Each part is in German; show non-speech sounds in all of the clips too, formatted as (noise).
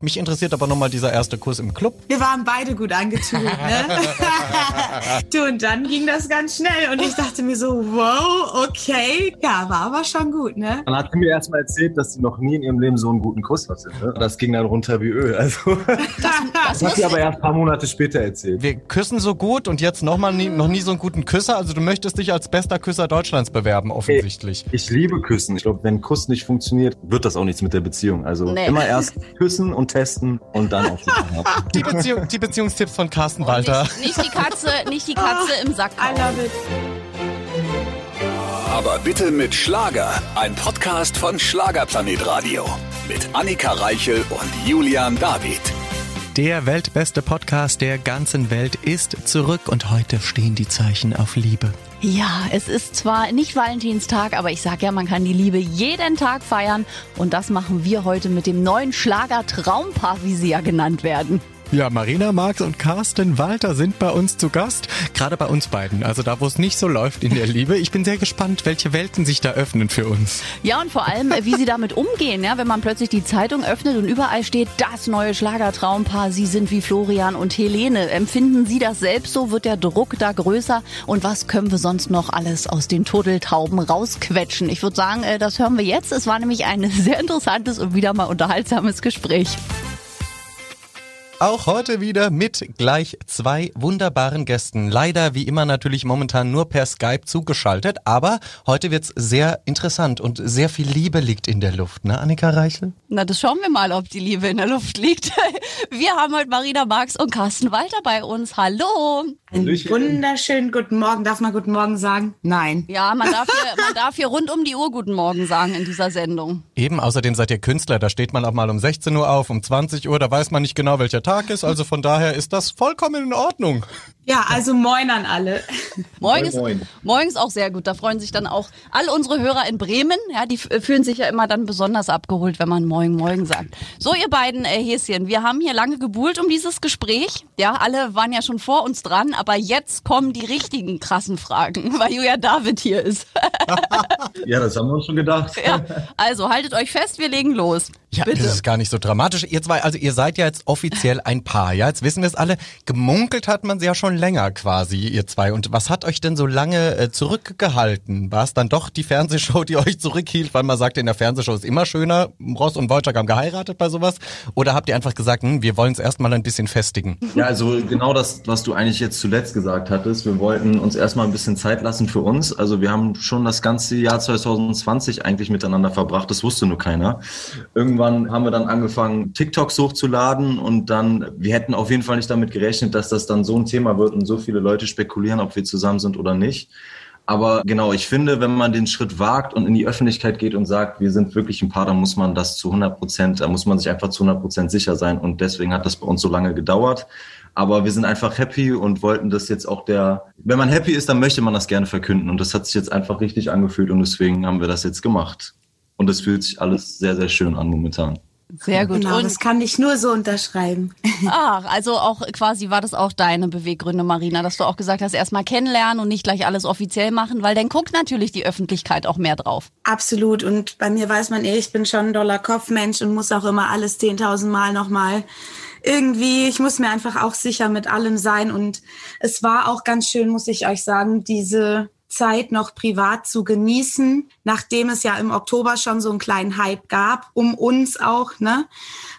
Mich interessiert aber nochmal dieser erste Kuss im Club. Wir waren beide gut angetüdelt, ne? (laughs) du, und dann ging das ganz schnell und ich dachte mir so, wow, okay, ja, war aber schon gut, ne? Dann hat sie mir erstmal erzählt, dass sie noch nie in ihrem Leben so einen guten Kuss hatte. Ne? Das ging dann runter wie Öl. Also, (laughs) das, das hat sie aber erst ein paar Monate später erzählt. Wir küssen so gut und jetzt nochmal nie, noch nie so einen guten Küsser. Also du möchtest dich als bester Küsser Deutschlands bewerben, offensichtlich. Ich, ich liebe Küssen. Ich glaube, wenn ein Kuss nicht funktioniert, wird das auch nichts mit der Beziehung. Also nee. immer erst küssen und testen und dann auf (laughs) die, Beziehung, die Beziehungstipps von Carsten Walter. Nicht, nicht, die Katze, nicht die Katze im Sack. I love it. Aber bitte mit Schlager. Ein Podcast von Schlagerplanet Radio. Mit Annika Reichel und Julian David. Der weltbeste Podcast der ganzen Welt ist zurück und heute stehen die Zeichen auf Liebe. Ja, es ist zwar nicht Valentinstag, aber ich sag ja, man kann die Liebe jeden Tag feiern und das machen wir heute mit dem neuen Schlager Traumpaar, wie sie ja genannt werden. Ja, Marina Marx und Carsten Walter sind bei uns zu Gast. Gerade bei uns beiden. Also da, wo es nicht so läuft in der Liebe. Ich bin sehr gespannt, welche Welten sich da öffnen für uns. Ja, und vor allem, wie sie damit umgehen, ja, wenn man plötzlich die Zeitung öffnet und überall steht, das neue Schlagertraumpaar, sie sind wie Florian und Helene. Empfinden Sie das selbst so? Wird der Druck da größer? Und was können wir sonst noch alles aus den Turteltauben rausquetschen? Ich würde sagen, äh, das hören wir jetzt. Es war nämlich ein (laughs) sehr interessantes und wieder mal unterhaltsames Gespräch. Auch heute wieder mit gleich zwei wunderbaren Gästen. Leider wie immer natürlich momentan nur per Skype zugeschaltet, aber heute wird's sehr interessant und sehr viel Liebe liegt in der Luft, ne Annika Reichel? Na, das schauen wir mal, ob die Liebe in der Luft liegt. (laughs) Wir haben heute Marina Marx und Carsten Walter bei uns. Hallo. Wunderschönen guten Morgen. Darf man guten Morgen sagen? Nein. Ja, man darf, hier, man darf hier (laughs) rund um die Uhr guten Morgen sagen in dieser Sendung. Eben, außerdem seid ihr Künstler, da steht man auch mal um 16 Uhr auf, um 20 Uhr, da weiß man nicht genau, welcher Tag ist. Also von daher ist das vollkommen in Ordnung. Ja, also moin an alle. Moin ist, moin ist auch sehr gut. Da freuen sich dann auch alle unsere Hörer in Bremen. Ja, die fühlen sich ja immer dann besonders abgeholt, wenn man moin moin sagt. So, ihr beiden äh, Häschen, wir haben hier lange gebuhlt um dieses Gespräch. Ja, alle waren ja schon vor uns dran, aber jetzt kommen die richtigen krassen Fragen, (laughs) weil Julia David hier ist. (laughs) ja, das haben wir uns schon gedacht. Ja, also haltet euch fest, wir legen los. Ja, Bitte. das ist gar nicht so dramatisch. Ihr zwei, also ihr seid ja jetzt offiziell ein Paar, ja? Jetzt wissen wir es alle. Gemunkelt hat man sie ja schon länger quasi, ihr zwei. Und was hat euch denn so lange äh, zurückgehalten? War es dann doch die Fernsehshow, die (laughs) euch zurückhielt, weil man sagte, in der Fernsehshow ist immer schöner, Ross und Wojciech haben geheiratet bei sowas? Oder habt ihr einfach gesagt, hm, wir wollen es erstmal ein bisschen festigen? Ja, also genau das, was du eigentlich jetzt zuletzt gesagt hattest. Wir wollten uns erstmal ein bisschen Zeit lassen für uns. Also wir haben schon das ganze Jahr 2020 eigentlich miteinander verbracht. Das wusste nur keiner. Irgendwann haben wir dann angefangen, TikToks hochzuladen und dann, wir hätten auf jeden Fall nicht damit gerechnet, dass das dann so ein Thema wird und so viele Leute spekulieren, ob wir zusammen sind oder nicht. Aber genau, ich finde, wenn man den Schritt wagt und in die Öffentlichkeit geht und sagt, wir sind wirklich ein Paar, dann muss man das zu 100 Prozent, da muss man sich einfach zu 100 Prozent sicher sein. Und deswegen hat das bei uns so lange gedauert. Aber wir sind einfach happy und wollten das jetzt auch der, wenn man happy ist, dann möchte man das gerne verkünden. Und das hat sich jetzt einfach richtig angefühlt und deswegen haben wir das jetzt gemacht. Und es fühlt sich alles sehr, sehr schön an momentan. Sehr gut. Genau, und das kann ich nur so unterschreiben. (laughs) Ach, also auch quasi war das auch deine Beweggründe, Marina, dass du auch gesagt hast, erstmal kennenlernen und nicht gleich alles offiziell machen, weil dann guckt natürlich die Öffentlichkeit auch mehr drauf. Absolut. Und bei mir weiß man eh, ich bin schon ein doller Kopfmensch und muss auch immer alles 10.000 Mal nochmal irgendwie, ich muss mir einfach auch sicher mit allem sein. Und es war auch ganz schön, muss ich euch sagen, diese Zeit noch privat zu genießen, nachdem es ja im Oktober schon so einen kleinen Hype gab, um uns auch, ne,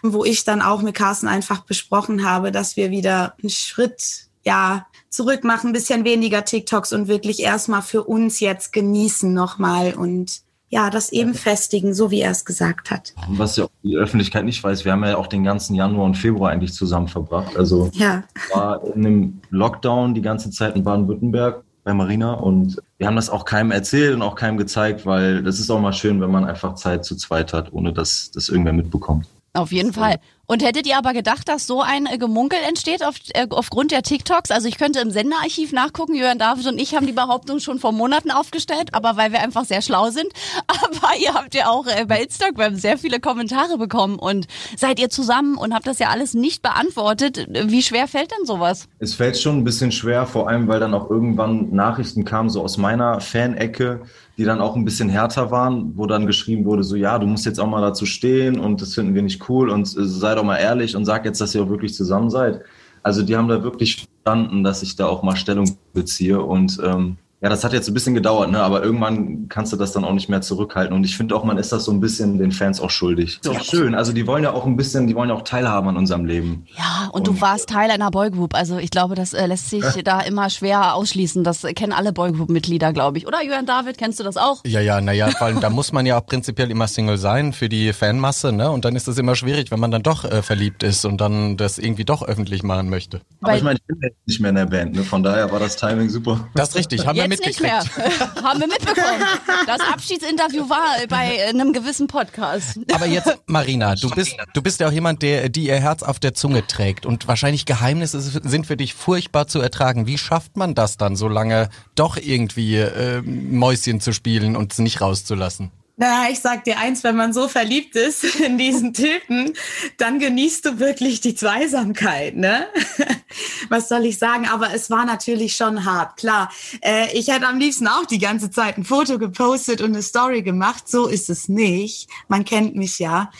wo ich dann auch mit Carsten einfach besprochen habe, dass wir wieder einen Schritt, ja, zurück machen, ein bisschen weniger TikToks und wirklich erstmal für uns jetzt genießen nochmal und ja, das eben festigen, so wie er es gesagt hat. Was ja die Öffentlichkeit nicht weiß, wir haben ja auch den ganzen Januar und Februar eigentlich zusammen verbracht. Also ja. war in einem Lockdown die ganze Zeit in Baden-Württemberg bei Marina und wir haben das auch keinem erzählt und auch keinem gezeigt, weil das ist auch mal schön, wenn man einfach Zeit zu zweit hat, ohne dass das irgendwer mitbekommt. Auf jeden Fall. Und hättet ihr aber gedacht, dass so ein äh, Gemunkel entsteht auf, äh, aufgrund der TikToks? Also ich könnte im Senderarchiv nachgucken, Jörn David und ich haben die Behauptung schon vor Monaten aufgestellt, aber weil wir einfach sehr schlau sind. (laughs) Aber ihr habt ja auch äh, bei Instagram sehr viele Kommentare bekommen und seid ihr zusammen und habt das ja alles nicht beantwortet. Wie schwer fällt denn sowas? Es fällt schon ein bisschen schwer, vor allem weil dann auch irgendwann Nachrichten kamen, so aus meiner Fanecke, die dann auch ein bisschen härter waren, wo dann geschrieben wurde, so ja, du musst jetzt auch mal dazu stehen und das finden wir nicht cool und sei doch mal ehrlich und sag jetzt, dass ihr auch wirklich zusammen seid. Also die haben da wirklich verstanden, dass ich da auch mal Stellung beziehe und ähm, ja, das hat jetzt ein bisschen gedauert, ne? aber irgendwann kannst du das dann auch nicht mehr zurückhalten. Und ich finde auch, man ist das so ein bisschen den Fans auch schuldig. Ist auch schön. Also die wollen ja auch ein bisschen, die wollen ja auch teilhaben an unserem Leben. Ja, und, und du warst Teil einer Boygroup. Also ich glaube, das äh, lässt sich (laughs) da immer schwer ausschließen. Das kennen alle Boygroup-Mitglieder, glaube ich. Oder Jürgen David, kennst du das auch? Ja, ja, naja, vor allem da muss man ja auch prinzipiell immer Single sein für die Fanmasse, ne? Und dann ist es immer schwierig, wenn man dann doch äh, verliebt ist und dann das irgendwie doch öffentlich machen möchte. Aber ich meine, ich bin jetzt nicht mehr in der Band, ne? Von daher war das Timing super. Das ist richtig, haben Jetzt nicht mehr. (laughs) Haben wir mitbekommen. Das Abschiedsinterview war bei einem gewissen Podcast. Aber jetzt, Marina, du bist, du bist ja auch jemand, der, die ihr Herz auf der Zunge trägt und wahrscheinlich Geheimnisse sind für dich furchtbar zu ertragen. Wie schafft man das dann, so lange doch irgendwie äh, Mäuschen zu spielen und es nicht rauszulassen? Na, ich sag dir eins, wenn man so verliebt ist (laughs) in diesen Typen, dann genießt du wirklich die Zweisamkeit, ne? (laughs) Was soll ich sagen? Aber es war natürlich schon hart, klar. Äh, ich hätte am liebsten auch die ganze Zeit ein Foto gepostet und eine Story gemacht. So ist es nicht. Man kennt mich ja.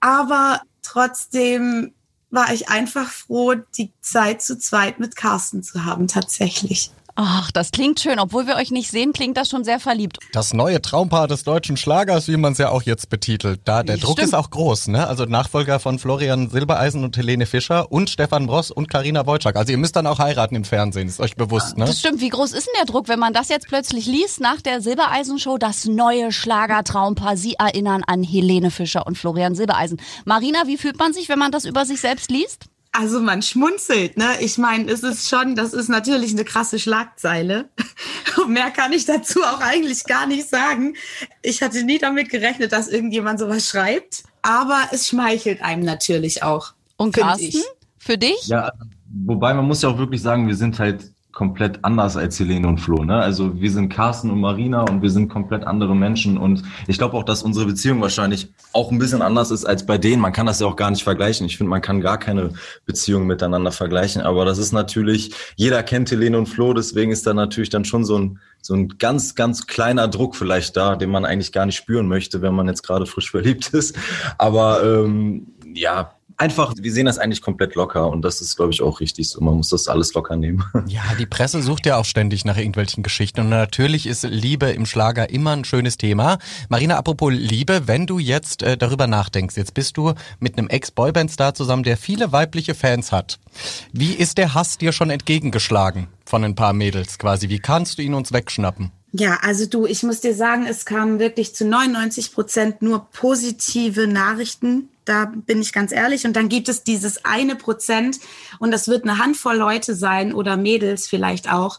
Aber trotzdem war ich einfach froh, die Zeit zu zweit mit Carsten zu haben, tatsächlich. Ach, das klingt schön. Obwohl wir euch nicht sehen, klingt das schon sehr verliebt. Das neue Traumpaar des deutschen Schlagers, wie man es ja auch jetzt betitelt. Da der Druck Stimmt. ist auch groß, ne? Also Nachfolger von Florian Silbereisen und Helene Fischer und Stefan Bross und Karina Wojcik. Also ihr müsst dann auch heiraten im Fernsehen, ist euch bewusst, ne? Das stimmt. Wie groß ist denn der Druck, wenn man das jetzt plötzlich liest nach der Silbereisen-Show? Das neue Schlagertraumpaar. Sie erinnern an Helene Fischer und Florian Silbereisen. Marina, wie fühlt man sich, wenn man das über sich selbst liest? Also man schmunzelt, ne? Ich meine, es ist schon, das ist natürlich eine krasse Schlagzeile. (laughs) Und mehr kann ich dazu auch eigentlich gar nicht sagen. Ich hatte nie damit gerechnet, dass irgendjemand sowas schreibt. Aber es schmeichelt einem natürlich auch. Und Carsten, ich. für dich? Ja, wobei man muss ja auch wirklich sagen, wir sind halt komplett anders als Helene und Flo. Ne? Also wir sind Carsten und Marina und wir sind komplett andere Menschen. Und ich glaube auch, dass unsere Beziehung wahrscheinlich auch ein bisschen anders ist als bei denen. Man kann das ja auch gar nicht vergleichen. Ich finde, man kann gar keine Beziehung miteinander vergleichen. Aber das ist natürlich, jeder kennt Helene und Flo, deswegen ist da natürlich dann schon so ein, so ein ganz, ganz kleiner Druck vielleicht da, den man eigentlich gar nicht spüren möchte, wenn man jetzt gerade frisch verliebt ist. Aber ähm, ja, einfach, wir sehen das eigentlich komplett locker und das ist, glaube ich, auch richtig so. Man muss das alles locker nehmen. (laughs) Ja, die Presse sucht ja auch ständig nach irgendwelchen Geschichten und natürlich ist Liebe im Schlager immer ein schönes Thema. Marina, apropos Liebe, wenn du jetzt äh, darüber nachdenkst, jetzt bist du mit einem Ex-Boyband-Star zusammen, der viele weibliche Fans hat. Wie ist der Hass dir schon entgegengeschlagen von ein paar Mädels quasi? Wie kannst du ihn uns wegschnappen? Ja, also du, ich muss dir sagen, es kamen wirklich zu 99 Prozent nur positive Nachrichten. Da bin ich ganz ehrlich. Und dann gibt es dieses eine Prozent und das wird eine Handvoll Leute sein oder Mädels vielleicht auch,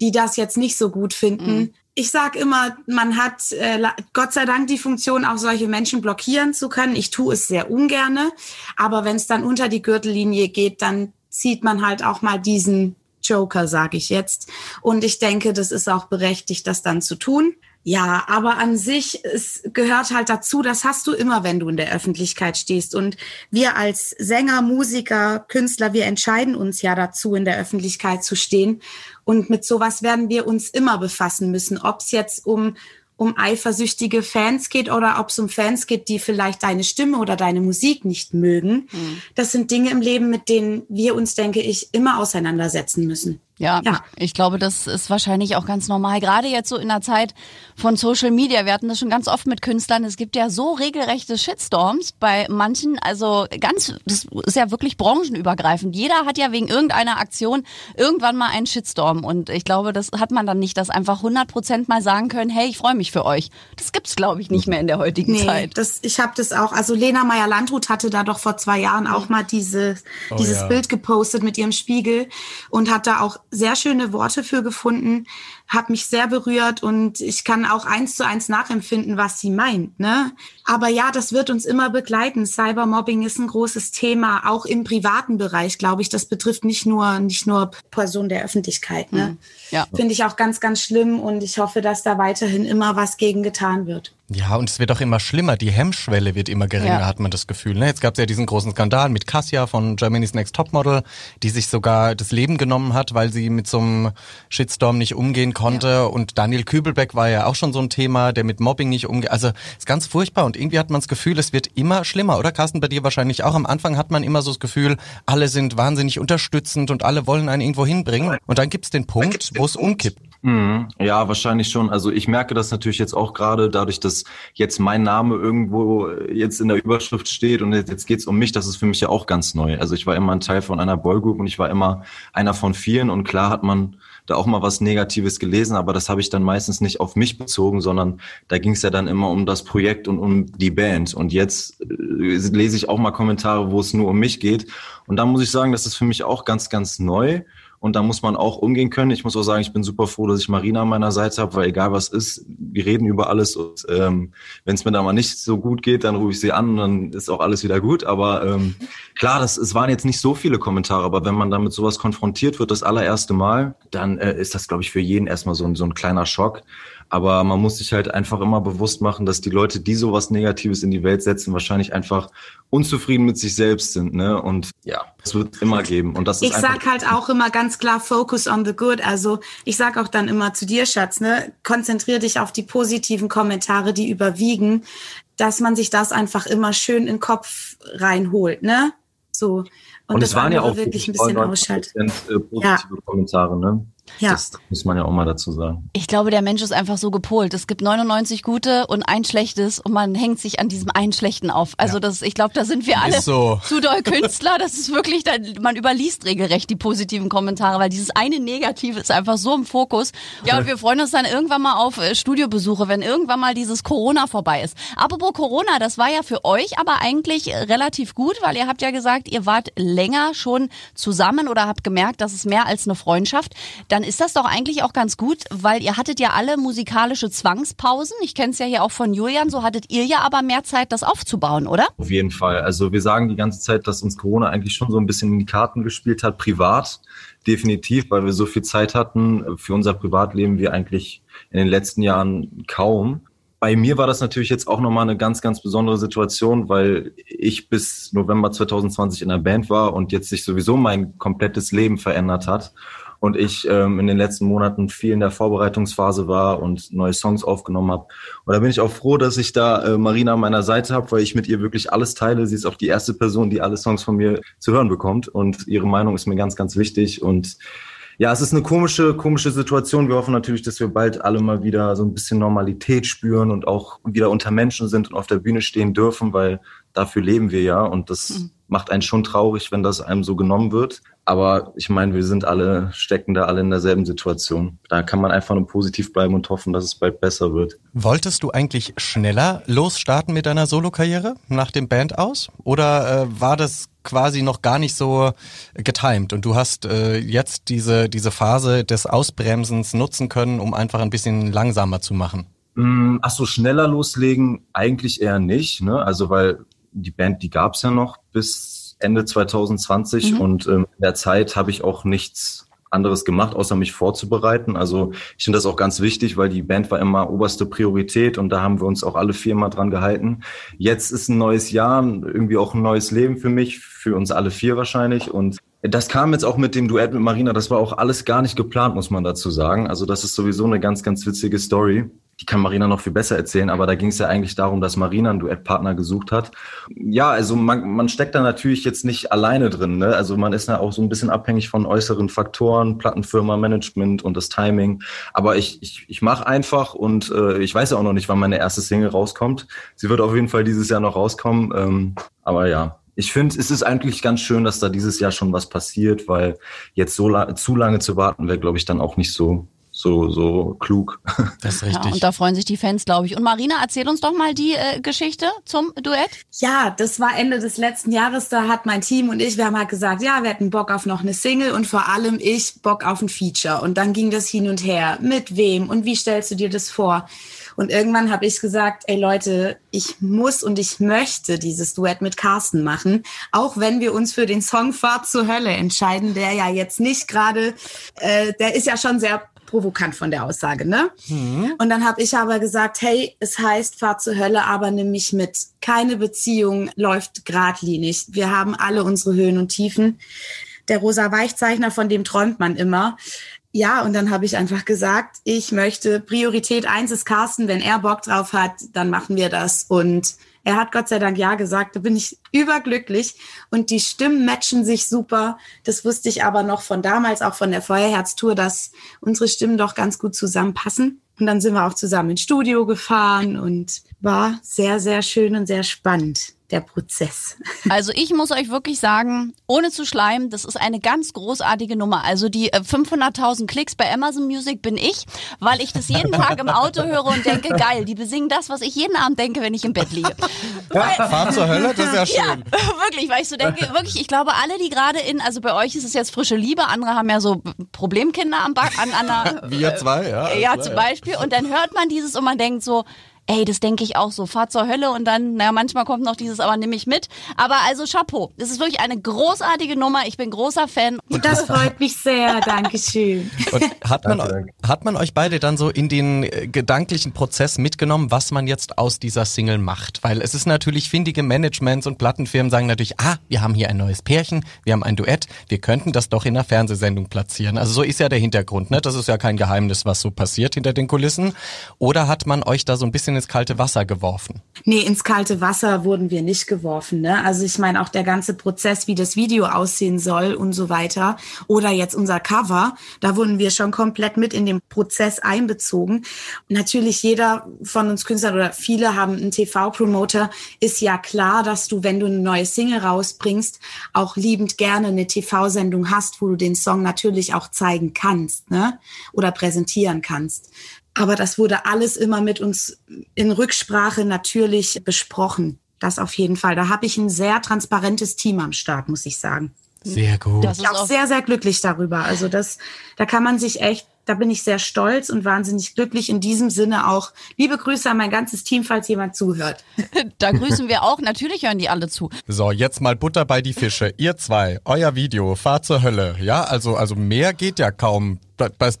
die das jetzt nicht so gut finden. Ich sag immer, man hat äh, Gott sei Dank die Funktion, auch solche Menschen blockieren zu können. Ich tue es sehr ungerne, aber wenn es dann unter die Gürtellinie geht, dann zieht man halt auch mal diesen Joker, sage ich jetzt. Und ich denke, das ist auch berechtigt, das dann zu tun. Ja, aber an sich, es gehört halt dazu, das hast du immer, wenn du in der Öffentlichkeit stehst. Und wir als Sänger, Musiker, Künstler, wir entscheiden uns ja dazu, in der Öffentlichkeit zu stehen. Und mit sowas werden wir uns immer befassen müssen, ob es jetzt um um eifersüchtige Fans geht oder ob es um Fans geht, die vielleicht deine Stimme oder deine Musik nicht mögen. Das sind Dinge im Leben, mit denen wir uns, denke ich, immer auseinandersetzen müssen. Ja, Ja. ich glaube, das ist wahrscheinlich auch ganz normal. Gerade jetzt so in der Zeit von Social Media. Wir hatten das schon ganz oft mit Künstlern. Es gibt ja so regelrechte Shitstorms bei manchen. Also ganz, das ist ja wirklich branchenübergreifend. Jeder hat ja wegen irgendeiner Aktion irgendwann mal einen Shitstorm. Und ich glaube, das hat man dann nicht, dass einfach 100 Prozent mal sagen können, hey, ich freue mich für euch. Das gibt's, glaube ich, nicht mehr in der heutigen Nee, Zeit. das, ich habe das auch. Also Lena Meyer-Landrut hatte da doch vor zwei Jahren auch mal diese, dieses ja. Bild gepostet mit ihrem Spiegel und hat da auch sehr schöne Worte für gefunden, hat mich sehr berührt und ich kann auch eins zu eins nachempfinden, was sie meint. Ne? Aber ja, das wird uns immer begleiten. Cybermobbing ist ein großes Thema, auch im privaten Bereich, glaube ich. Das betrifft nicht nur nicht nur Personen der Öffentlichkeit. Ne? Ja. Finde ich auch ganz, ganz schlimm und ich hoffe, dass da weiterhin immer was gegen getan wird. Ja, und es wird auch immer schlimmer. Die Hemmschwelle wird immer geringer, Ja. hat man das Gefühl. Ne? Jetzt gab es ja diesen großen Skandal mit Cassia von Germany's Next Topmodel, die sich sogar das Leben genommen hat, weil sie mit so einem Shitstorm nicht umgehen konnte. Und Daniel Kübelbeck war ja auch schon so ein Thema, der mit Mobbing nicht umgeht. Also ist ganz furchtbar. Und irgendwie hat man das Gefühl, es wird immer schlimmer. Oder Carsten, bei dir wahrscheinlich auch. Am Anfang hat man immer so das Gefühl, alle sind wahnsinnig unterstützend und alle wollen einen irgendwo hinbringen. Und dann gibt's den Punkt, wo es umkippt. Mhm. Ja, wahrscheinlich schon. Also ich merke das natürlich jetzt auch gerade dadurch, dass jetzt mein Name irgendwo jetzt in der Überschrift steht und jetzt, jetzt geht's um mich. Das ist für mich ja auch ganz neu. Also ich war immer ein Teil von einer Boygroup und ich war immer einer von vielen und klar hat man da auch mal was Negatives gelesen, aber das habe ich dann meistens nicht auf mich bezogen, sondern da ging es ja dann immer um das Projekt und um die Band. Und jetzt äh, lese ich auch mal Kommentare, wo es nur um mich geht. Und da muss ich sagen, das ist für mich auch ganz, ganz neu. Und da muss man auch umgehen können. Ich muss auch sagen, ich bin super froh, dass ich Marina an meiner Seite habe, weil egal was ist, wir reden über alles. Und ähm, wenn es mir da mal nicht so gut geht, dann rufe ich sie an und dann ist auch alles wieder gut. Aber ähm, klar, das, es waren jetzt nicht so viele Kommentare, aber wenn man damit sowas konfrontiert wird, das allererste Mal, dann äh, ist das, glaube ich, für jeden erstmal so ein, so ein kleiner Schock. Aber man muss sich halt einfach immer bewusst machen, dass die Leute, die sowas Negatives in die Welt setzen, wahrscheinlich einfach unzufrieden mit sich selbst sind. Ne? Und ja, es wird immer geben. Und das ist Ich sag halt auch immer ganz klar, focus on the good. Also ich sag auch dann immer zu dir, Schatz, ne, konzentrier dich auf die positiven Kommentare, die überwiegen, dass man sich das einfach immer schön in den Kopf reinholt, ne? So. Und, Und das es waren ja auch wirklich ein bisschen ausschaltet. 99% äh, positive Kommentare, ne? Ja. Das muss man ja auch mal dazu sagen. Ich glaube, der Mensch ist einfach so gepolt. Es gibt 99 gute und ein schlechtes und man hängt sich an diesem einen schlechten auf. Also das, ich glaube, da sind wir alle so. (laughs) zu doll Künstler. Das ist wirklich, da- man überliest regelrecht die positiven Kommentare, weil dieses eine Negative ist einfach so im Fokus. Ja, und wir freuen uns dann irgendwann mal auf äh, Studiobesuche, wenn irgendwann mal dieses Corona vorbei ist. Apropos Corona, das war ja für euch aber eigentlich äh, relativ gut, weil ihr habt ja gesagt, ihr wart länger schon zusammen oder habt gemerkt, das ist mehr als eine Freundschaft. Dann ist das doch eigentlich auch ganz gut, weil ihr hattet ja alle musikalische Zwangspausen. Ich kenne es ja hier auch von Julian, so hattet ihr ja aber mehr Zeit, das aufzubauen, oder? Auf jeden Fall. Also wir sagen die ganze Zeit, dass uns Corona eigentlich schon so ein bisschen in die Karten gespielt hat, privat. Definitiv, weil wir so viel Zeit hatten. Für unser Privatleben wir eigentlich in den letzten Jahren kaum. Bei mir war das natürlich jetzt auch nochmal eine ganz, ganz besondere Situation, weil ich bis November 2020 in der Band war und jetzt sich sowieso mein komplettes Leben verändert hat. Und ich ähm, in den letzten Monaten viel in der Vorbereitungsphase war und neue Songs aufgenommen habe. Und da bin ich auch froh, dass ich da äh, Marina an meiner Seite habe, weil ich mit ihr wirklich alles teile. Sie ist auch die erste Person, die alle Songs von mir zu hören bekommt. Und ihre Meinung ist mir ganz, ganz wichtig. Und ja, es ist eine komische, komische Situation. Wir hoffen natürlich, dass wir bald alle mal wieder so ein bisschen Normalität spüren und auch wieder unter Menschen sind und auf der Bühne stehen dürfen, weil dafür leben wir ja. Und das macht einen schon traurig, wenn das einem so genommen wird. Aber ich meine, wir sind alle, stecken da alle in derselben Situation. Da kann man einfach nur positiv bleiben und hoffen, dass es bald besser wird. Wolltest du eigentlich schneller losstarten mit deiner Solokarriere nach dem Band aus? Oder äh, war das quasi noch gar nicht so getimed und du hast äh, jetzt diese, diese Phase des Ausbremsens nutzen können, um einfach ein bisschen langsamer zu machen? Mm, Ach so, schneller loslegen eigentlich eher nicht. Ne? Also weil die Band, die gab's ja noch bis Ende 2020 Mhm. und ähm, in der Zeit habe ich auch nichts anderes gemacht, außer mich vorzubereiten. Also ich finde das auch ganz wichtig, weil die Band war immer oberste Priorität und da haben wir uns auch alle vier mal dran gehalten. Jetzt ist ein neues Jahr, irgendwie auch ein neues Leben für mich, für uns alle vier wahrscheinlich und das kam jetzt auch mit dem Duett mit Marina, das war auch alles gar nicht geplant, muss man dazu sagen. Also das ist sowieso eine ganz, ganz witzige Story. Die kann Marina noch viel besser erzählen, aber da ging es ja eigentlich darum, dass Marina einen Duettpartner gesucht hat. Ja, also man, man steckt da natürlich jetzt nicht alleine drin. Ne? Also man ist da auch so ein bisschen abhängig von äußeren Faktoren, Plattenfirma, Management und das Timing. Aber ich, ich, ich mache einfach und äh, ich weiß ja auch noch nicht, wann meine erste Single rauskommt. Sie wird auf jeden Fall dieses Jahr noch rauskommen. Ähm, aber ja, ich finde, es ist eigentlich ganz schön, dass da dieses Jahr schon was passiert, weil jetzt so la zu lange zu warten wäre, glaube ich, dann auch nicht so so so klug. (laughs) Das ist Ja, richtig. und da freuen sich die Fans, glaube ich. Und Marina, erzähl uns doch mal die äh, Geschichte zum Duett. Ja, das war Ende des letzten Jahres. Da hat mein Team und ich, wir haben halt gesagt, ja, wir hätten Bock auf noch eine Single und vor allem ich Bock auf ein Feature. Und dann ging das hin und her. Mit wem und wie stellst du dir das vor? Und irgendwann habe ich gesagt, ey Leute, ich muss und ich möchte dieses Duett mit Carsten machen, auch wenn wir uns für den Song Fahrt zur Hölle entscheiden, der ja jetzt nicht gerade, äh, der ist ja schon sehr provokant von der Aussage, ne? Mhm. Und dann habe ich aber gesagt, hey, es heißt, fahr zur Hölle, aber nimm mich mit. Keine Beziehung läuft geradlinig. Wir haben alle unsere Höhen und Tiefen. Der rosa Weichzeichner, von dem träumt man immer. Ja, und dann habe ich einfach gesagt, ich möchte Priorität eins ist Carsten, wenn er Bock drauf hat, dann machen wir das. Und er hat Gott sei Dank ja gesagt, da bin ich überglücklich und die Stimmen matchen sich super. Das wusste ich aber noch von damals, auch von der Feuerherztour, dass unsere Stimmen doch ganz gut zusammenpassen. Und dann sind wir auch zusammen ins Studio gefahren und war sehr, sehr schön und sehr spannend der Prozess. (laughs) Also ich muss euch wirklich sagen, ohne zu schleimen, das ist eine ganz großartige Nummer. Also die 500.000 äh, Klicks bei Amazon Music bin ich, weil ich das jeden Tag im Auto höre und denke, (laughs) geil, die besingen das, was ich jeden Abend denke, wenn ich im Bett liege. (laughs) Ja, Fahren zur Hölle, das ist ja schön. Ja, wirklich, weil ich so denke, wirklich, ich glaube, alle, die gerade in, also bei euch ist es jetzt frische Liebe, andere haben ja so Problemkinder am Back, an, an einer... Wir zwei, ja. Ja, klar, zum Beispiel. Und dann hört man dieses und man denkt so, Ey, das denke ich auch so. Fahr zur Hölle und dann, naja, manchmal kommt noch dieses, aber nimm mich mit. Aber also Chapeau. Das ist wirklich eine großartige Nummer. Ich bin großer Fan. Und das freut mich sehr. Dankeschön. Und hat man, hat man euch beide dann so in den äh, gedanklichen Prozess mitgenommen, was man jetzt aus dieser Single macht? Weil es ist natürlich findige Managements und Plattenfirmen sagen natürlich, ah, wir haben hier ein neues Pärchen, wir haben ein Duett, wir könnten das doch in einer Fernsehsendung platzieren. Also so ist ja der Hintergrund, ne? Das ist ja kein Geheimnis, was so passiert hinter den Kulissen. Oder hat man euch da so ein bisschen ins kalte Wasser geworfen? Nee, ins kalte Wasser wurden wir nicht geworfen. Ne? Also ich meine auch der ganze Prozess, wie das Video aussehen soll und so weiter. Oder jetzt unser Cover, da wurden wir schon komplett mit in den Prozess einbezogen. Natürlich jeder von uns Künstlern oder viele haben einen TV-Promoter. Ist ja klar, dass du, wenn du eine neue Single rausbringst, auch liebend gerne eine TV-Sendung hast, wo du den Song natürlich auch zeigen kannst ne? oder präsentieren kannst. Aber das wurde alles immer mit uns in Rücksprache natürlich besprochen. Das auf jeden Fall. Da habe ich ein sehr transparentes Team am Start, muss ich sagen. Sehr gut. Ich bin auch sehr, sehr glücklich darüber. Also das, da kann man sich echt da bin ich sehr stolz und wahnsinnig glücklich. In diesem Sinne auch liebe Grüße an mein ganzes Team, falls jemand zuhört. (laughs) da grüßen wir auch. Natürlich hören die alle zu. So, jetzt mal Butter bei die Fische. Ihr zwei, euer Video, Fahrt zur Hölle. Ja, also, also mehr geht ja kaum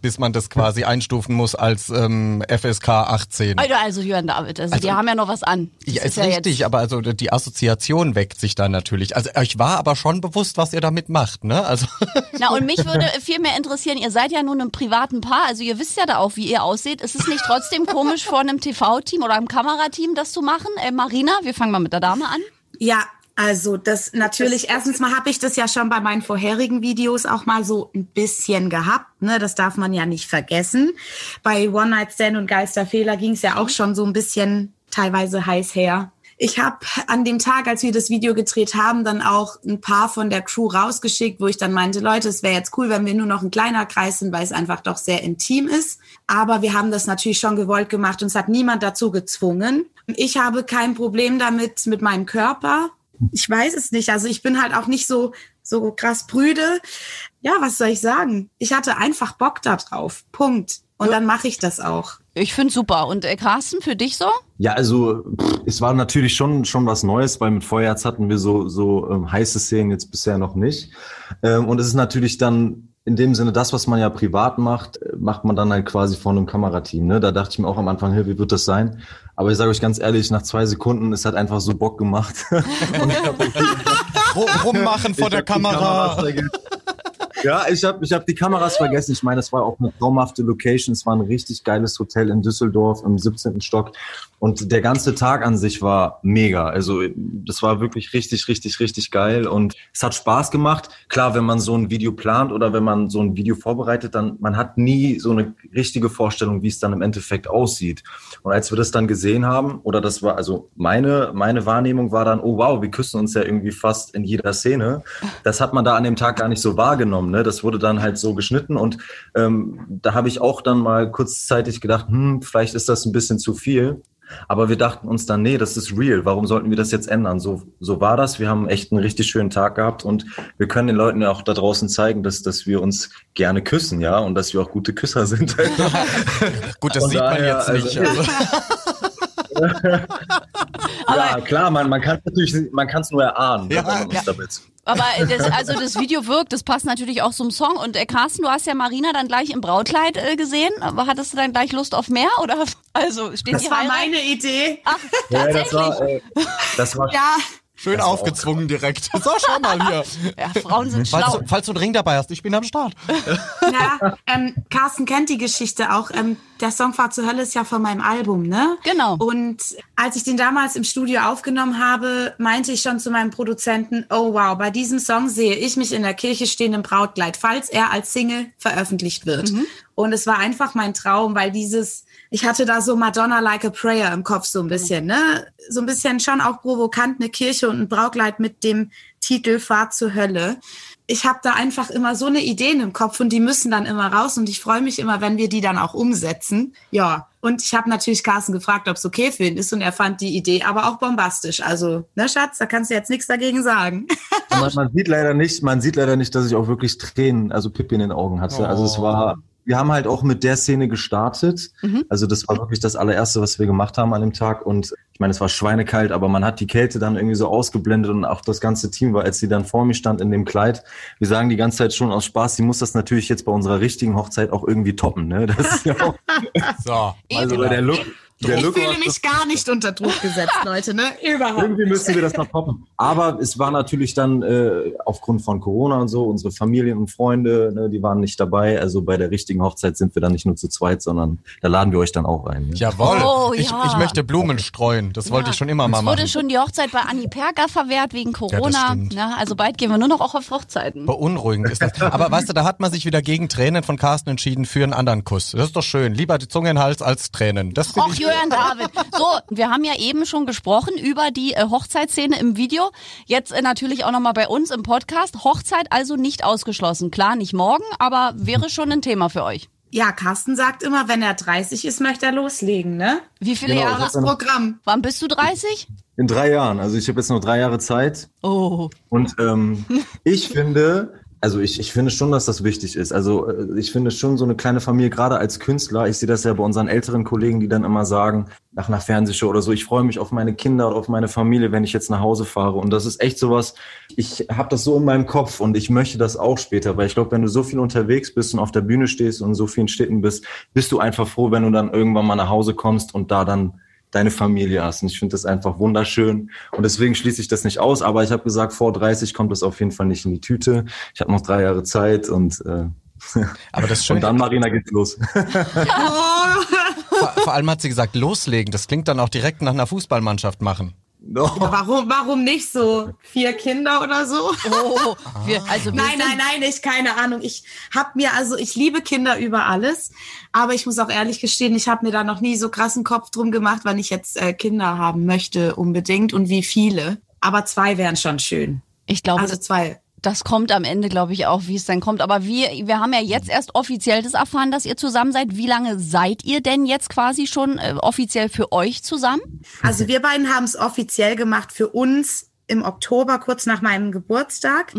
bis man das quasi einstufen muss als ähm, FSK 18. Also, also Jörn David, also, also, die haben ja noch was an. Das ja, ist, ist ja richtig, aber also die Assoziation weckt sich da natürlich. Also euch war aber schon bewusst, was ihr damit macht, ne? Also (laughs) Na und mich würde viel mehr interessieren, ihr seid ja nun im privaten Paar, also ihr wisst ja da auch, wie ihr aussieht. Ist es nicht trotzdem komisch vor einem TV-Team oder einem Kamerateam das zu machen? Äh, Marina, wir fangen mal mit der Dame an. Ja, also das natürlich, erstens mal habe ich das ja schon bei meinen vorherigen Videos auch mal so ein bisschen gehabt. Ne? Das darf man ja nicht vergessen. Bei One Night Stand und Geisterfehler ging es ja auch schon so ein bisschen teilweise heiß her. Ich habe an dem Tag, als wir das Video gedreht haben, dann auch ein paar von der Crew rausgeschickt, wo ich dann meinte, Leute, es wäre jetzt cool, wenn wir nur noch ein kleiner Kreis sind, weil es einfach doch sehr intim ist. Aber wir haben das natürlich schon gewollt gemacht und es hat niemand dazu gezwungen. Ich habe kein Problem damit mit meinem Körper ich weiß es nicht. Also ich bin halt auch nicht so, so krass brüde. Ja, was soll ich sagen? Ich hatte einfach Bock da drauf. Punkt. Und ja. dann mache ich das auch. Ich finde super. Und äh, Carsten, für dich so? Ja, also pff, es war natürlich schon schon was Neues, weil mit Feuerherz hatten wir so so ähm, heiße Szenen jetzt bisher noch nicht. Ähm, und es ist natürlich dann in dem Sinne, das, was man ja privat macht, macht man dann halt quasi vor einem Kamerateam. Ne? Da dachte ich mir auch am Anfang, hey, wie wird das sein? Aber ich sage euch ganz ehrlich, nach zwei Sekunden, es hat einfach so Bock gemacht. (laughs) Rummachen vor der Kamera. Ja, ich habe ich hab die Kameras vergessen. Ich meine, das war auch eine traumhafte Location. Es war ein richtig geiles Hotel in Düsseldorf im 17. Stock. Und der ganze Tag an sich war mega. Also das war wirklich richtig, richtig, richtig geil. Und es hat Spaß gemacht. Klar, wenn man so ein Video plant oder wenn man so ein Video vorbereitet, dann man hat nie so eine richtige Vorstellung, wie es dann im Endeffekt aussieht. Und als wir das dann gesehen haben, oder das war, also meine, meine Wahrnehmung war dann, oh wow, wir küssen uns ja irgendwie fast in jeder Szene. Das hat man da an dem Tag gar nicht so wahrgenommen. Ne? Das wurde dann halt so geschnitten. Und ähm, da habe ich auch dann mal kurzzeitig gedacht, hm, vielleicht ist das ein bisschen zu viel. Aber wir dachten uns dann, nee, das ist real. Warum sollten wir das jetzt ändern? So, so war das. Wir haben echt einen richtig schönen Tag gehabt und wir können den Leuten ja auch da draußen zeigen, dass, dass wir uns gerne küssen, ja, und dass wir auch gute Küsser sind. (laughs) Gut, das und sieht daher, man jetzt nicht. Also, also. (laughs) (laughs) ja, klar, man, man kann es natürlich, man kann es nur erahnen, Ja, wenn man ja. damit. Aber das, also das Video wirkt, das passt natürlich auch zum Song. Und äh, Carsten, du hast ja Marina dann gleich im Brautkleid äh, gesehen. Aber hattest du dann gleich Lust auf mehr? Oder also steht Das die war Heirat? meine Idee. Ach, Ja, tatsächlich. das war, äh, das war Ja, Schön aufgezwungen direkt. (laughs) So, schau mal hier. Ja, Frauen sind Falls, schlau. du- falls du einen Ring dabei hast, ich bin am Start. ja ähm, Carsten kennt die Geschichte auch. Ähm, der Song Fahr zur Hölle ist ja von meinem Album, ne? Genau. Und als ich den damals im Studio aufgenommen habe, meinte ich schon zu meinem Produzenten, oh wow, bei diesem Song sehe ich mich in der Kirche stehen im Brautkleid, falls er als Single veröffentlicht wird. Und es war einfach mein Traum, weil dieses, ich hatte da so Madonna Like a Prayer im Kopf so ein bisschen, ne? So ein bisschen schon auch provokant eine Kirche und ein Brautkleid mit dem Titel Fahrt zur Hölle. Ich habe da einfach immer so eine Ideen im Kopf und die müssen dann immer raus und ich freue mich immer, wenn wir die dann auch umsetzen. Ja, und ich habe natürlich Carsten gefragt, ob es okay für ihn ist und er fand die Idee aber auch bombastisch. Also, ne Schatz, da kannst du jetzt nichts dagegen sagen. man, man sieht leider nicht, man sieht leider nicht, dass ich auch wirklich Tränen, also Pippi in den Augen hatte. Also es war, wir haben halt auch mit der Szene gestartet. Also das war wirklich das allererste, was wir gemacht haben an dem Tag. Und ich meine, es war schweinekalt, aber man hat die Kälte dann irgendwie so ausgeblendet und auch das ganze Team war, als sie dann vor mir stand in dem Kleid. Wir sagen die ganze Zeit schon aus Spaß, sie muss das natürlich jetzt bei unserer richtigen Hochzeit auch irgendwie toppen. Ne? Das ist ja auch, (laughs) So. also der Look, der Ich fühle mich gar nicht unter Druck gesetzt, Leute, ne? (laughs) Überhaupt. irgendwie nicht. müssen wir das noch toppen. Aber es war natürlich dann äh, aufgrund von Corona und so, unsere Familien und Freunde, ne, die waren nicht dabei. Also bei der richtigen Hochzeit sind wir dann nicht nur zu zweit, sondern da laden wir euch dann auch ein. Ne? Jawohl. Oh, ich, ja. ich möchte Blumen streuen. Das wollte ich schon immer mal Es wurde machen. schon die Hochzeit bei Anni Perger verwehrt wegen Corona. Ja, also bald gehen wir nur noch auch auf Hochzeiten. Beunruhigend ist das. Aber weißt du, da hat man sich wieder gegen Tränen von Carsten entschieden für einen anderen Kuss. Das ist doch schön. Lieber die Zunge in den Hals als Tränen. Das finde Och, ich. Julian David. So, wir haben ja eben schon gesprochen über die äh, Hochzeitsszene im Video. Jetzt äh, natürlich auch nochmal bei uns im Podcast. Hochzeit also nicht ausgeschlossen. Klar, nicht morgen, aber wäre schon ein Thema für euch. Ja, Carsten sagt immer, wenn er 30 ist, möchte er loslegen, ne? Wie viele Genau, Jahre? das Das Programm. Wann bist du 30? In drei Jahren. Also ich habe jetzt noch drei Jahre Zeit. Oh. Und ähm, (laughs) ich finde, also ich, ich finde schon, dass das wichtig ist. Also äh, ich finde schon so eine kleine Familie, gerade als Künstler, ich sehe das ja bei unseren älteren Kollegen, die dann immer sagen, nach einer Fernsehshow oder so, ich freue mich auf meine Kinder oder auf meine Familie, wenn ich jetzt nach Hause fahre. Und das ist echt sowas, ich habe das so in meinem Kopf und ich möchte das auch später, weil ich glaube, wenn du so viel unterwegs bist und auf der Bühne stehst und in so vielen Städten bist, bist du einfach froh, wenn du dann irgendwann mal nach Hause kommst und da dann deine Familie hast. Und ich finde das einfach wunderschön. Und deswegen schließe ich das nicht aus. Aber ich habe gesagt, vor 30 kommt das auf jeden Fall nicht in die Tüte. Ich habe noch drei Jahre Zeit und, äh, (laughs) Aber das ist schön. und dann, Marina, geht's los. (laughs) Vor, vor allem hat sie gesagt, loslegen. Das klingt dann auch direkt nach einer Fußballmannschaft machen. Warum, warum nicht so? Vier Kinder oder so? Oh, wir, also wir Nein, nein, nein, ich keine Ahnung. Ich habe mir also ich liebe Kinder über alles, aber ich muss auch ehrlich gestehen, ich habe mir da noch nie so krassen Kopf drum gemacht, wann ich jetzt äh, Kinder haben möchte unbedingt und wie viele. Aber zwei wären schon schön. Ich glaube, Also zwei. Das kommt am Ende, glaube ich, auch, wie es dann kommt. Aber wir, wir haben ja jetzt erst offiziell das erfahren, dass ihr zusammen seid. Wie lange seid ihr denn jetzt quasi schon äh, offiziell für euch zusammen? Also wir beiden haben es offiziell gemacht für uns im Oktober, kurz nach meinem Geburtstag.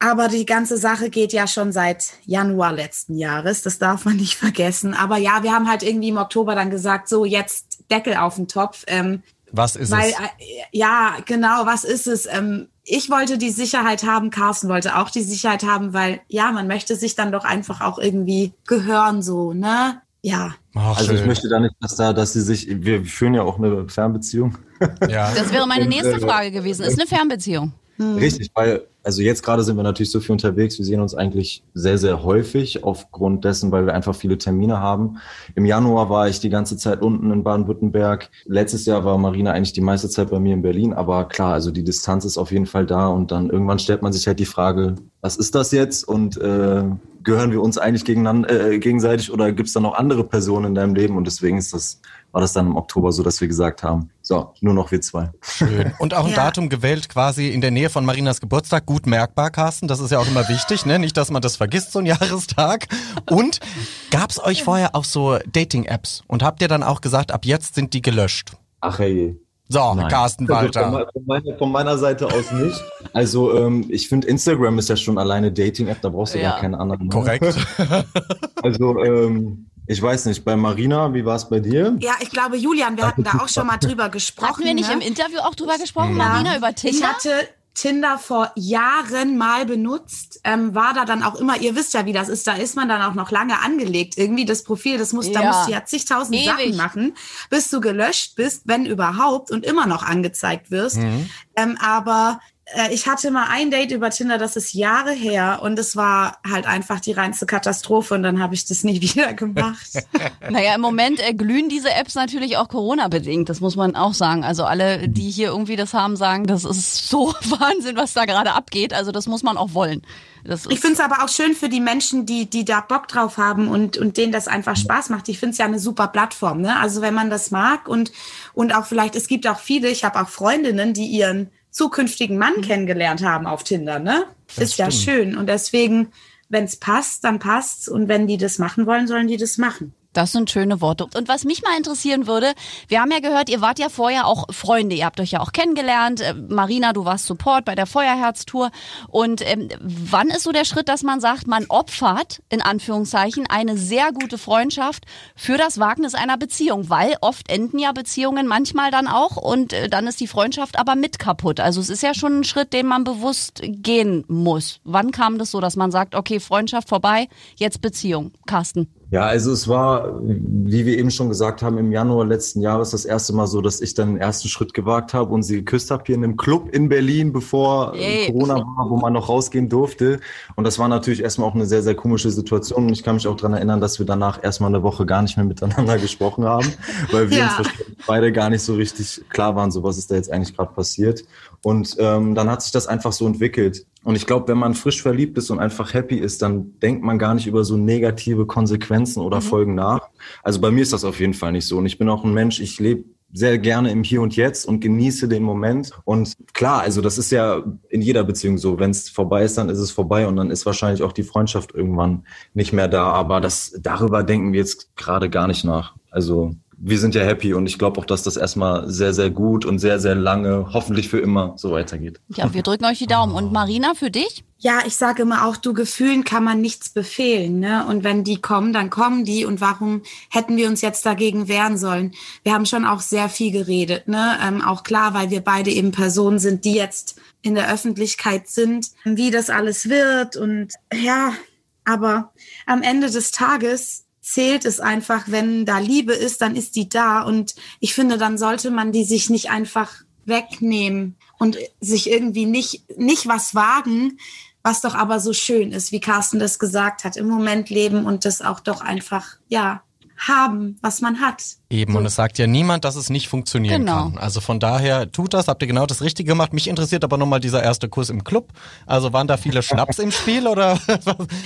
Aber die ganze Sache geht ja schon seit Januar letzten Jahres. Das darf man nicht vergessen. Aber ja, wir haben halt irgendwie im Oktober dann gesagt, so jetzt Deckel auf den Topf. Ähm, Was ist weil, es? äh, ja, genau, was ist es? Ähm, ich wollte die Sicherheit haben, Carsten wollte auch die Sicherheit haben, weil ja, man möchte sich dann doch einfach auch irgendwie gehören, so, ne? Ja. Ach, Also ich möchte da nicht, dass da, dass sie sich, wir führen ja auch eine Fernbeziehung. ja. Das wäre meine nächste äh, Frage gewesen. Ist eine Fernbeziehung. Richtig, weil, also jetzt gerade sind wir natürlich so viel unterwegs, wir sehen uns eigentlich sehr, sehr häufig aufgrund dessen, weil wir einfach viele Termine haben. Im Januar war ich die ganze Zeit unten in Baden-Württemberg. Letztes Jahr war Marina eigentlich die meiste Zeit bei mir in Berlin, aber klar, also die Distanz ist auf jeden Fall da und dann irgendwann stellt man sich halt die Frage, was ist das jetzt und äh, gehören wir uns eigentlich gegeneinander, äh, gegenseitig oder gibt es da noch andere Personen in deinem Leben und deswegen ist das, war das dann im Oktober so, dass wir gesagt haben, so, nur noch wir zwei. Schön. Und auch ein (laughs) Ja. Datum gewählt quasi in der Nähe von Marinas Geburtstag. Gut merkbar, Carsten. Das ist ja auch immer wichtig, ne? Nicht, dass man das vergisst, so ein (laughs) Jahrestag. Und gab's euch vorher auch so Dating-Apps? Und habt ihr dann auch gesagt, ab jetzt sind die gelöscht? Ach hey. So, Nein. Carsten Also Walter. Von, von, meiner, von meiner Seite aus nicht. Also ähm, ich finde Instagram ist ja schon alleine Dating-App, da brauchst du Ja. gar keine anderen. Korrekt. (laughs) Also ähm, Ich weiß nicht, bei Marina, wie war es bei dir? Ja, ich glaube, Julian, wir hatten da auch schon mal (laughs) drüber gesprochen. Hatten wir nicht ne? im Interview auch drüber gesprochen, Marina, über Tinder? Ich hatte Tinder vor Jahren mal benutzt, ähm, war da dann auch immer, ihr wisst ja, wie das ist, da ist man dann auch noch lange angelegt. Irgendwie das Profil, das muss, da Ja. musst du ja zigtausend Ewig. Sachen machen, bis du gelöscht bist, wenn überhaupt, und immer noch angezeigt wirst. Ähm, aber ich hatte mal ein Date über Tinder, das ist Jahre her, und es war halt einfach die reinste Katastrophe, und dann habe ich das nie (laughs) wieder gemacht. Naja, im Moment äh, glühen diese Apps natürlich auch Corona-bedingt, das muss man auch sagen. Also alle, die hier irgendwie das haben, sagen, das ist so (laughs) Wahnsinn, was da gerade abgeht. Also das muss man auch wollen. Ich finde es aber auch schön für die Menschen, die, die da Bock drauf haben und, und denen das einfach Spaß macht. Ich finde es ja eine super Plattform. Ne? Also wenn man das mag und, und auch vielleicht, es gibt auch viele, ich habe auch Freundinnen, die ihren zukünftigen Mann kennengelernt haben auf Tinder. Ne? ist ja schön. Und deswegen, wenn es passt, dann passt's. Und wenn die das machen wollen, sollen die das machen. Das sind schöne Worte. Und was mich mal interessieren würde, wir haben ja gehört, ihr wart ja vorher auch Freunde, ihr habt euch ja auch kennengelernt. Äh, Marina, du warst Support bei der Feuerherztour. Und ähm, wann ist so der Schritt, dass man sagt, man opfert, in Anführungszeichen, eine sehr gute Freundschaft für das Wagnis einer Beziehung? Weil oft enden ja Beziehungen manchmal dann auch und äh, dann ist die Freundschaft aber mit kaputt. Also es ist ja schon ein Schritt, den man bewusst gehen muss. Wann kam das so, dass man sagt, okay, Freundschaft vorbei, jetzt Beziehung? Carsten. Ja, also es war, wie wir eben schon gesagt haben, im Januar letzten Jahres das erste Mal so, dass ich dann den ersten Schritt gewagt habe und sie geküsst habe hier in einem Club in Berlin, bevor Yay. äh, Corona war, wo man noch rausgehen durfte. Und das war natürlich erstmal auch eine sehr, sehr komische Situation. Und ich kann mich auch daran erinnern, dass wir danach erstmal eine Woche gar nicht mehr miteinander (laughs) gesprochen haben, weil wir Ja. uns beide gar nicht so richtig klar waren, so was ist da jetzt eigentlich gerade passiert. Und ähm, dann hat sich das einfach so entwickelt. Und ich glaube, wenn man frisch verliebt ist und einfach happy ist, dann denkt man gar nicht über so negative Konsequenzen oder Folgen nach. Also bei mir ist das auf jeden Fall nicht so. Und ich bin auch ein Mensch, ich lebe sehr gerne im Hier und Jetzt und genieße den Moment. Und klar, also das ist ja in jeder Beziehung so. Wenn es vorbei ist, dann ist es vorbei und dann ist wahrscheinlich auch die Freundschaft irgendwann nicht mehr da. Aber das darüber denken wir jetzt gerade gar nicht nach. Also wir sind ja happy und ich glaube auch, dass das erstmal sehr, sehr gut und sehr, sehr lange, hoffentlich für immer so weitergeht. Ja, wir drücken euch die Daumen. Und Marina, für dich? Ja, ich sage immer auch, du Gefühlen kann man nichts befehlen. Ne? Und wenn die kommen, dann kommen die. Und warum hätten wir uns jetzt dagegen wehren sollen? Wir haben schon auch sehr viel geredet. Ne? Ähm, auch klar, weil wir beide eben Personen sind, die jetzt in der Öffentlichkeit sind, wie das alles wird. Und ja, aber am Ende des Tages zählt es einfach, wenn da Liebe ist, dann ist die da. Und ich finde, dann sollte man die sich nicht einfach wegnehmen und sich irgendwie nicht, nicht was wagen, was doch aber so schön ist, wie Carsten das gesagt hat, im Moment leben und das auch doch einfach, ja, haben, was man hat. Eben, und es sagt ja niemand, dass es nicht funktionieren Genau. kann. Also von daher tut das, habt ihr genau das Richtige gemacht. Mich interessiert aber nochmal dieser erste Kuss im Club. Also waren da viele Schnaps im Spiel oder? (laughs)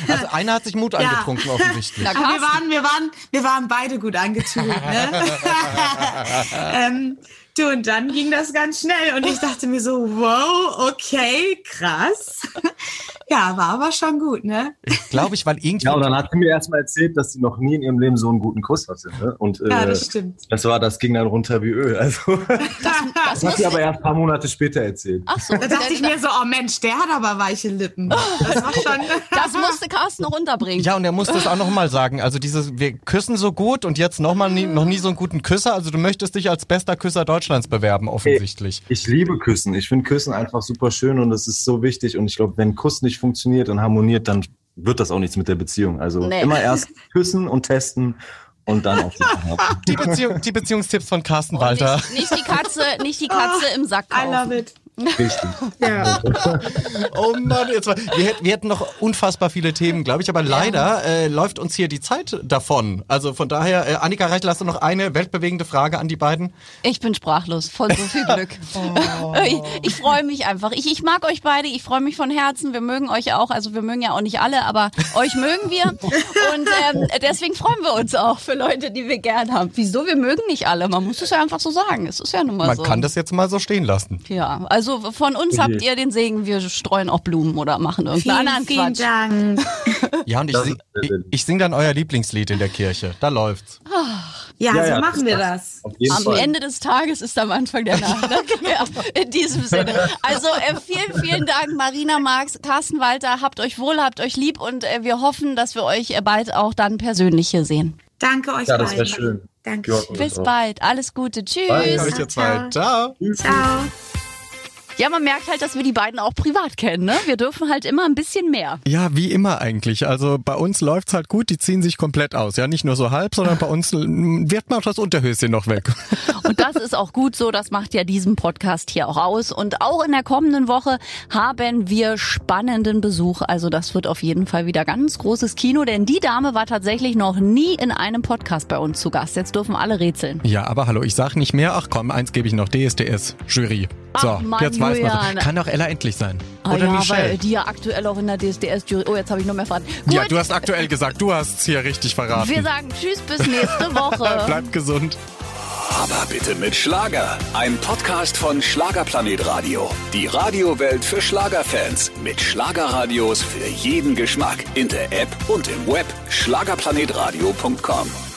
Also einer hat sich Mut Ja. angetrunken offensichtlich. Na, wir waren, wir waren, wir waren beide gut angetun. Ne? (laughs) ähm, du, und dann ging das ganz schnell und ich dachte mir so, wow, okay, krass. Ja, war aber schon gut, ne? Glaube ich, weil (laughs) irgendwie. Ja, und dann hat sie mir erstmal erzählt, dass sie noch nie in ihrem Leben so einen guten Kuss hatte. Ne? Und äh, Ja, das stimmt. das war, das ging dann runter wie Öl. Also (laughs) Das das hat sie aber erst ein paar Monate später erzählt. Ach so, Da dachte ich mir so, oh Mensch, der hat aber weiche Lippen. Das war schon. (laughs) das musste Carsten noch unterbringen. Ja, und er muss das auch nochmal sagen. Also dieses, wir küssen so gut und jetzt nochmal nie, noch nie so einen guten Küsser. Also du möchtest dich als bester Küsser Deutschlands bewerben, offensichtlich. Ich liebe Küssen. Ich finde Küssen einfach super schön und es ist so wichtig. Und ich glaube, wenn Kuss nicht funktioniert und harmoniert, dann wird das auch nichts mit der Beziehung. Also Nee. immer erst küssen und testen und dann auf die Beziehung, die Beziehungstipps von Carsten Und Walter. nicht, nicht die Katze, nicht die Katze im Sack I love kaufen. it. Richtig. (laughs) Ja. Oh Mann, jetzt war, wir, hätten, wir hätten noch unfassbar viele Themen, glaube ich, aber leider äh, läuft uns hier die Zeit davon. Also von daher, äh, Annika Reichel, hast du noch eine weltbewegende Frage an die beiden? Ich bin sprachlos, voll so viel Glück. (laughs) ich ich freue mich einfach. Ich, ich mag euch beide, ich freue mich von Herzen. Wir mögen euch auch, also wir mögen ja auch nicht alle, aber euch mögen wir. Und ähm, deswegen freuen wir uns auch für Leute, die wir gern haben. Wieso? Wir mögen nicht alle. Man muss es ja einfach so sagen. Es ist ja nun mal Man so. kann das jetzt mal so stehen lassen. ja, also von uns habt ihr den Segen, wir streuen auch Blumen oder machen irgendeinen Vielen, anderen vielen Quatsch. Dank. Ja, und ich, Das sing, ist sehr, ich, sehr ich sing dann euer Lieblingslied in der Kirche. Da läuft's. Ja, Ja, so ja, machen wir das- das. Auf jeden Am Fall. Ende des Tages ist am Anfang der Nacht. (laughs) ja, in diesem Sinne. Also äh, vielen, vielen Dank, Marina Marx, Carsten Walter. Habt euch wohl, habt euch lieb und äh, wir hoffen, dass wir euch äh, bald auch dann persönlich hier sehen. Danke euch Ja, das wäre schön. Danke. Bis das bald. Alles Gute. Tschüss. Bye. Euch jetzt mal. Ciao. Ciao. Ja, man merkt halt, dass wir die beiden auch privat kennen, ne? Wir dürfen halt immer ein bisschen mehr. Ja, wie immer eigentlich. Also bei uns läuft's halt gut, die ziehen sich komplett aus. Ja, nicht nur so halb, sondern bei uns wird mal das Unterhöschen noch weg. (laughs) Und das ist auch gut so. Das macht ja diesen Podcast hier auch aus. Und auch in der kommenden Woche haben wir spannenden Besuch. Also das wird auf jeden Fall wieder ganz großes Kino, denn die Dame war tatsächlich noch nie in einem Podcast bei uns zu Gast. Jetzt dürfen alle rätseln. Ja, aber hallo, ich sag nicht mehr. Ach komm, eins gebe ich noch. DSDS, Jury. So, Ach, Mann, jetzt weiß man. Kann doch Ella endlich sein. Ah Oder ja, Michelle. weil die ja aktuell auch in der DSDS-Jury... Oh, jetzt habe ich noch mehr verraten. Gut, Ja, du hast aktuell gesagt, du hast's hier richtig verraten. wir sagen Tschüss bis nächste Woche. (laughs) Bleib gesund. Aber bitte mit Schlager. Ein Podcast von Schlagerplanet Radio. Die Radiowelt für Schlagerfans. Mit Schlagerradios für jeden Geschmack. In der App und im Web. Schlagerplanetradio.com.